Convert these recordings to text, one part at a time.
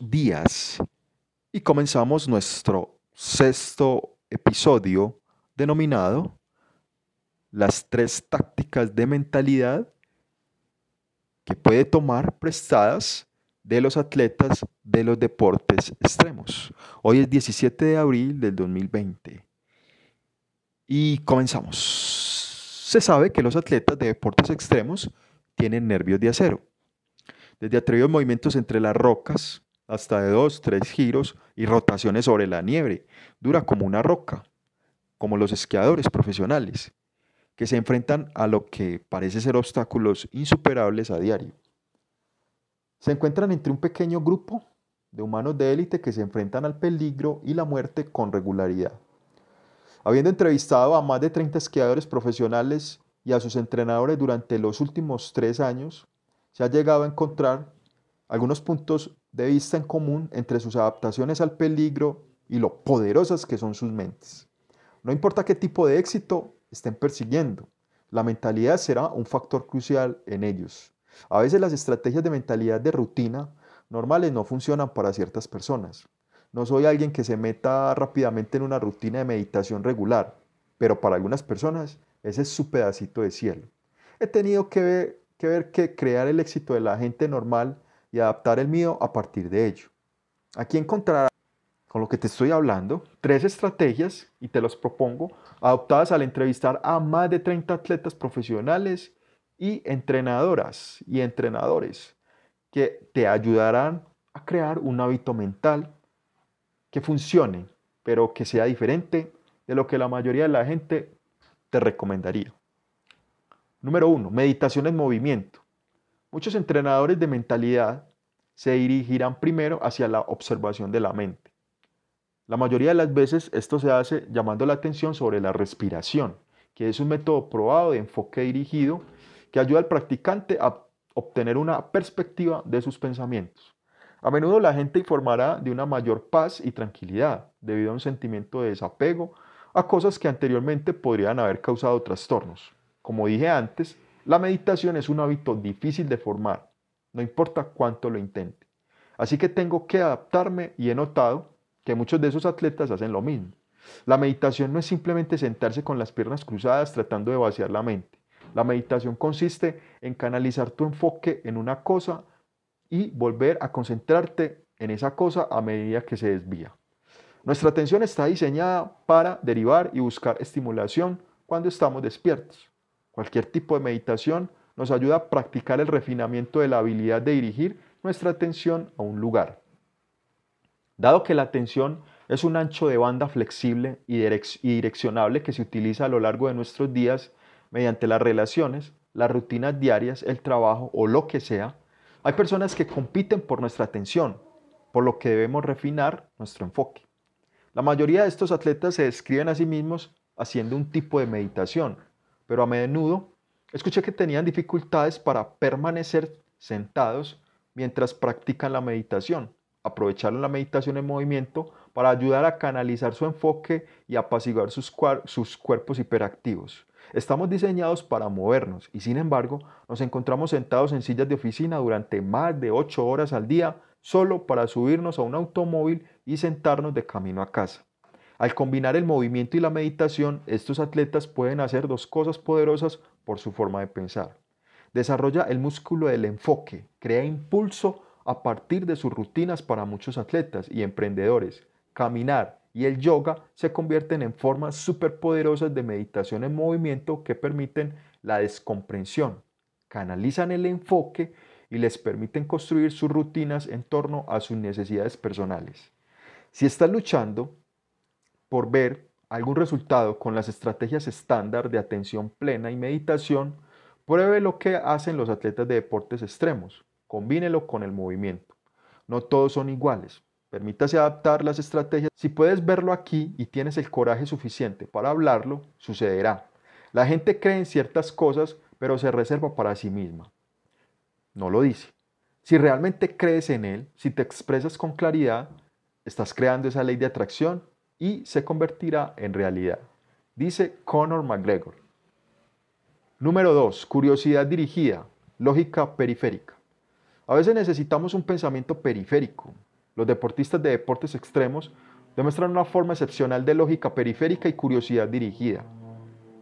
Días. Y comenzamos nuestro sexto episodio denominado Las tres tácticas de mentalidad que puede tomar prestadas de los atletas de los deportes extremos. Hoy es 17 de abril del 2020. Y comenzamos. Se sabe que los atletas de deportes extremos tienen nervios de acero desde atrevidos movimientos entre las rocas hasta de dos, tres giros y rotaciones sobre la nieve. Dura como una roca, como los esquiadores profesionales, que se enfrentan a lo que parece ser obstáculos insuperables a diario. Se encuentran entre un pequeño grupo de humanos de élite que se enfrentan al peligro y la muerte con regularidad. Habiendo entrevistado a más de 30 esquiadores profesionales y a sus entrenadores durante los últimos tres años, se ha llegado a encontrar algunos puntos de vista en común entre sus adaptaciones al peligro y lo poderosas que son sus mentes. No importa qué tipo de éxito estén persiguiendo, la mentalidad será un factor crucial en ellos. A veces las estrategias de mentalidad de rutina normales no funcionan para ciertas personas. No soy alguien que se meta rápidamente en una rutina de meditación regular, pero para algunas personas ese es su pedacito de cielo. He tenido que que ver que crear el éxito de la gente normal y adaptar el mío a partir de ello. Aquí encontrarás, con lo que te estoy hablando, tres estrategias, y te los propongo, adoptadas al entrevistar a más de 30 atletas profesionales y entrenadoras y entrenadores, que te ayudarán a crear un hábito mental que funcione, pero que sea diferente de lo que la mayoría de la gente te recomendaría. Número uno, meditación en movimiento. Muchos entrenadores de mentalidad se dirigirán primero hacia la observación de la mente. La mayoría de las veces esto se hace llamando la atención sobre la respiración, que es un método probado de enfoque dirigido que ayuda al practicante a obtener una perspectiva de sus pensamientos. A menudo la gente informará de una mayor paz y tranquilidad debido a un sentimiento de desapego a cosas que anteriormente podrían haber causado trastornos. Como dije antes, la meditación es un hábito difícil de formar, no importa cuánto lo intente. Así que tengo que adaptarme y he notado que muchos de esos atletas hacen lo mismo. La meditación no es simplemente sentarse con las piernas cruzadas tratando de vaciar la mente. La meditación consiste en canalizar tu enfoque en una cosa y volver a concentrarte en esa cosa a medida que se desvía. Nuestra atención está diseñada para derivar y buscar estimulación cuando estamos despiertos. Cualquier tipo de meditación nos ayuda a practicar el refinamiento de la habilidad de dirigir nuestra atención a un lugar. Dado que la atención es un ancho de banda flexible y direccionable que se utiliza a lo largo de nuestros días mediante las relaciones, las rutinas diarias, el trabajo o lo que sea, hay personas que compiten por nuestra atención, por lo que debemos refinar nuestro enfoque. La mayoría de estos atletas se describen a sí mismos haciendo un tipo de meditación, pero a menudo escuché que tenían dificultades para permanecer sentados mientras practican la meditación. Aprovecharon la meditación en movimiento para ayudar a canalizar su enfoque y apaciguar sus, cuerpos hiperactivos. Estamos diseñados para movernos y sin embargo nos encontramos sentados en sillas de oficina durante más de 8 horas al día solo para subirnos a un automóvil y sentarnos de camino a casa. Al combinar el movimiento y la meditación, estos atletas pueden hacer dos cosas poderosas por su forma de pensar. Desarrolla el músculo del enfoque, crea impulso a partir de sus rutinas para muchos atletas y emprendedores. Caminar y el yoga se convierten en formas superpoderosas de meditación en movimiento que permiten la descomprensión, canalizan el enfoque y les permiten construir sus rutinas en torno a sus necesidades personales. Si estás luchando por ver algún resultado con las estrategias estándar de atención plena y meditación, pruebe lo que hacen los atletas de deportes extremos. Combínelo con el movimiento. No todos son iguales. Permítase adaptar las estrategias. Si puedes verlo aquí y tienes el coraje suficiente para hablarlo, sucederá. La gente cree en ciertas cosas, pero se reserva para sí misma. No lo dice. Si realmente crees en él, si te expresas con claridad, estás creando esa ley de atracción y se convertirá en realidad, dice Conor McGregor. Número 2. Curiosidad dirigida, lógica periférica. A veces necesitamos un pensamiento periférico. Los deportistas de deportes extremos demuestran una forma excepcional de lógica periférica y curiosidad dirigida.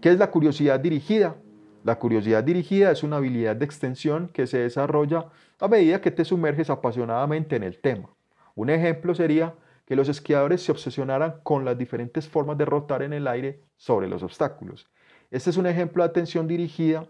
¿Qué es la curiosidad dirigida? La curiosidad dirigida es una habilidad de extensión que se desarrolla a medida que te sumerges apasionadamente en el tema. Un ejemplo sería que los esquiadores se obsesionaran con las diferentes formas de rotar en el aire sobre los obstáculos. Este es un ejemplo de atención dirigida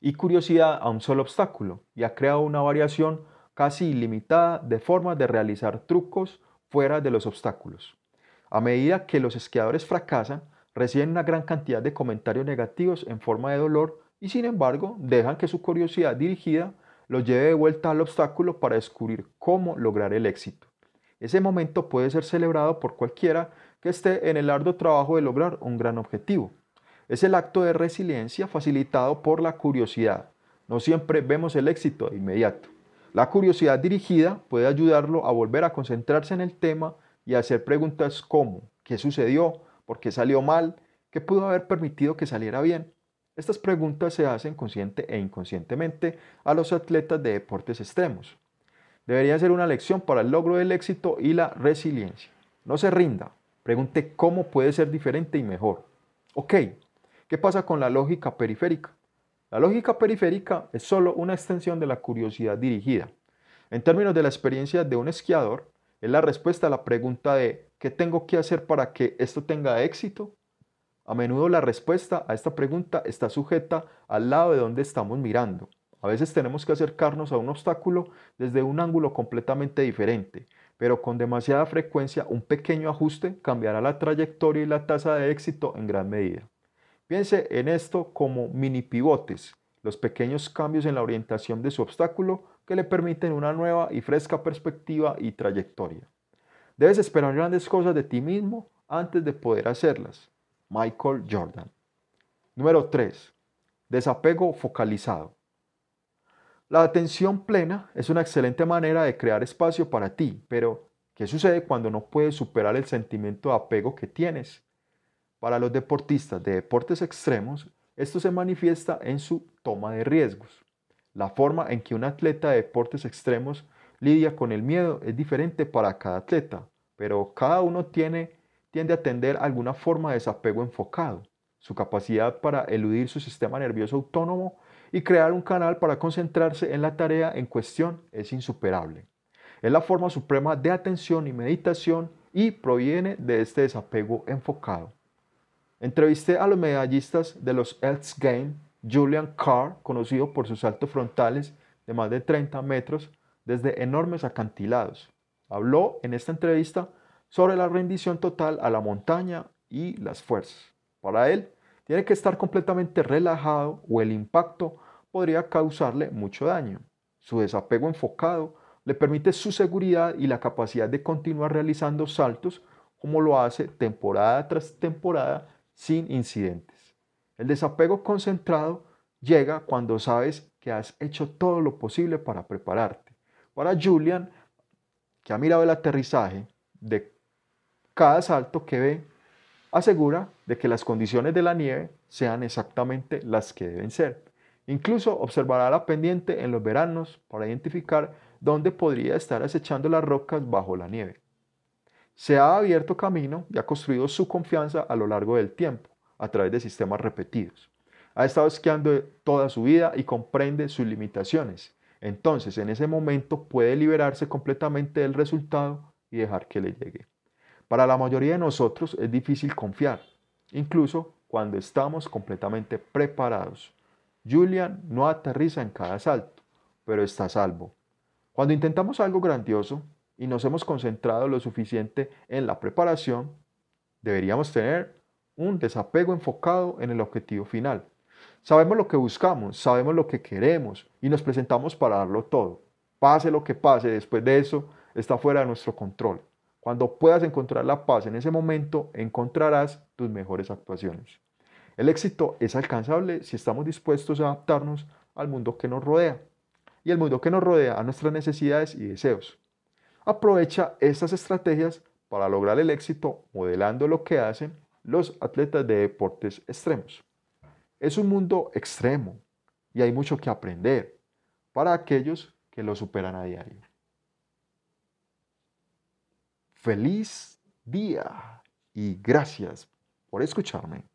y curiosidad a un solo obstáculo y ha creado una variación casi ilimitada de formas de realizar trucos fuera de los obstáculos. A medida que los esquiadores fracasan, reciben una gran cantidad de comentarios negativos en forma de dolor y sin embargo dejan que su curiosidad dirigida los lleve de vuelta al obstáculo para descubrir cómo lograr el éxito. Ese momento puede ser celebrado por cualquiera que esté en el arduo trabajo de lograr un gran objetivo. Es el acto de resiliencia facilitado por la curiosidad. No siempre vemos el éxito inmediato. La curiosidad dirigida puede ayudarlo a volver a concentrarse en el tema y a hacer preguntas como ¿qué sucedió? ¿Por qué salió mal? ¿Qué pudo haber permitido que saliera bien? Estas preguntas se hacen consciente e inconscientemente a los atletas de deportes extremos. Debería ser una lección para el logro del éxito y la resiliencia. No se rinda, pregunte cómo puede ser diferente y mejor. Ok, ¿qué pasa con la lógica periférica? La lógica periférica es solo una extensión de la curiosidad dirigida. En términos de la experiencia de un esquiador, es la respuesta a la pregunta de ¿qué tengo que hacer para que esto tenga éxito? A menudo la respuesta a esta pregunta está sujeta al lado de donde estamos mirando. A veces tenemos que acercarnos a un obstáculo desde un ángulo completamente diferente, pero con demasiada frecuencia un pequeño ajuste cambiará la trayectoria y la tasa de éxito en gran medida. Piense en esto como mini pivotes, los pequeños cambios en la orientación de su obstáculo que le permiten una nueva y fresca perspectiva y trayectoria. Debes esperar grandes cosas de ti mismo antes de poder hacerlas. Michael Jordan. Número 3. Desapego focalizado. La atención plena es una excelente manera de crear espacio para ti, pero ¿qué sucede cuando no puedes superar el sentimiento de apego que tienes? Para los deportistas de deportes extremos, esto se manifiesta en su toma de riesgos. La forma en que un atleta de deportes extremos lidia con el miedo es diferente para cada atleta, pero cada uno tiene, tiende a tener alguna forma de desapego enfocado. Su capacidad para eludir su sistema nervioso autónomo y crear un canal para concentrarse en la tarea en cuestión es insuperable. Es la forma suprema de atención y meditación y proviene de este desapego enfocado. Entrevisté a los medallistas de los Elks Games, Julian Carr, conocido por sus saltos frontales de más de 30 metros desde enormes acantilados. Habló en esta entrevista sobre la rendición total a la montaña y las fuerzas. Para él, tiene que estar completamente relajado o el impacto podría causarle mucho daño. Su desapego enfocado le permite su seguridad y la capacidad de continuar realizando saltos como lo hace temporada tras temporada sin incidentes. El desapego concentrado llega cuando sabes que has hecho todo lo posible para prepararte. Para Julian, que ha mirado el aterrizaje de cada salto que ve, asegura de que las condiciones de la nieve sean exactamente las que deben ser. Incluso observará la pendiente en los veranos para identificar dónde podría estar acechando las rocas bajo la nieve se ha abierto camino y ha construido su confianza a lo largo del tiempo, a través de sistemas repetidos. Ha estado esquiando toda su vida y comprende sus limitaciones. Entonces, en ese momento puede liberarse completamente del resultado y dejar que le llegue. Para la mayoría de nosotros es difícil confiar, incluso cuando estamos completamente preparados. Julian no aterriza en cada salto, pero está a salvo. Cuando intentamos algo grandioso, y nos hemos concentrado lo suficiente en la preparación, deberíamos tener un desapego enfocado en el objetivo final. Sabemos lo que buscamos, sabemos lo que queremos y nos presentamos para darlo todo. Pase lo que pase, después de eso está fuera de nuestro control. Cuando puedas encontrar la paz en ese momento, encontrarás tus mejores actuaciones. El éxito es alcanzable si estamos dispuestos a adaptarnos al mundo que nos rodea y el mundo que nos rodea a nuestras necesidades y deseos. Aprovecha estas estrategias para lograr el éxito modelando lo que hacen los atletas de deportes extremos. Es un mundo extremo y hay mucho que aprender. para aquellos que lo superan a diario. Feliz día y gracias por escucharme.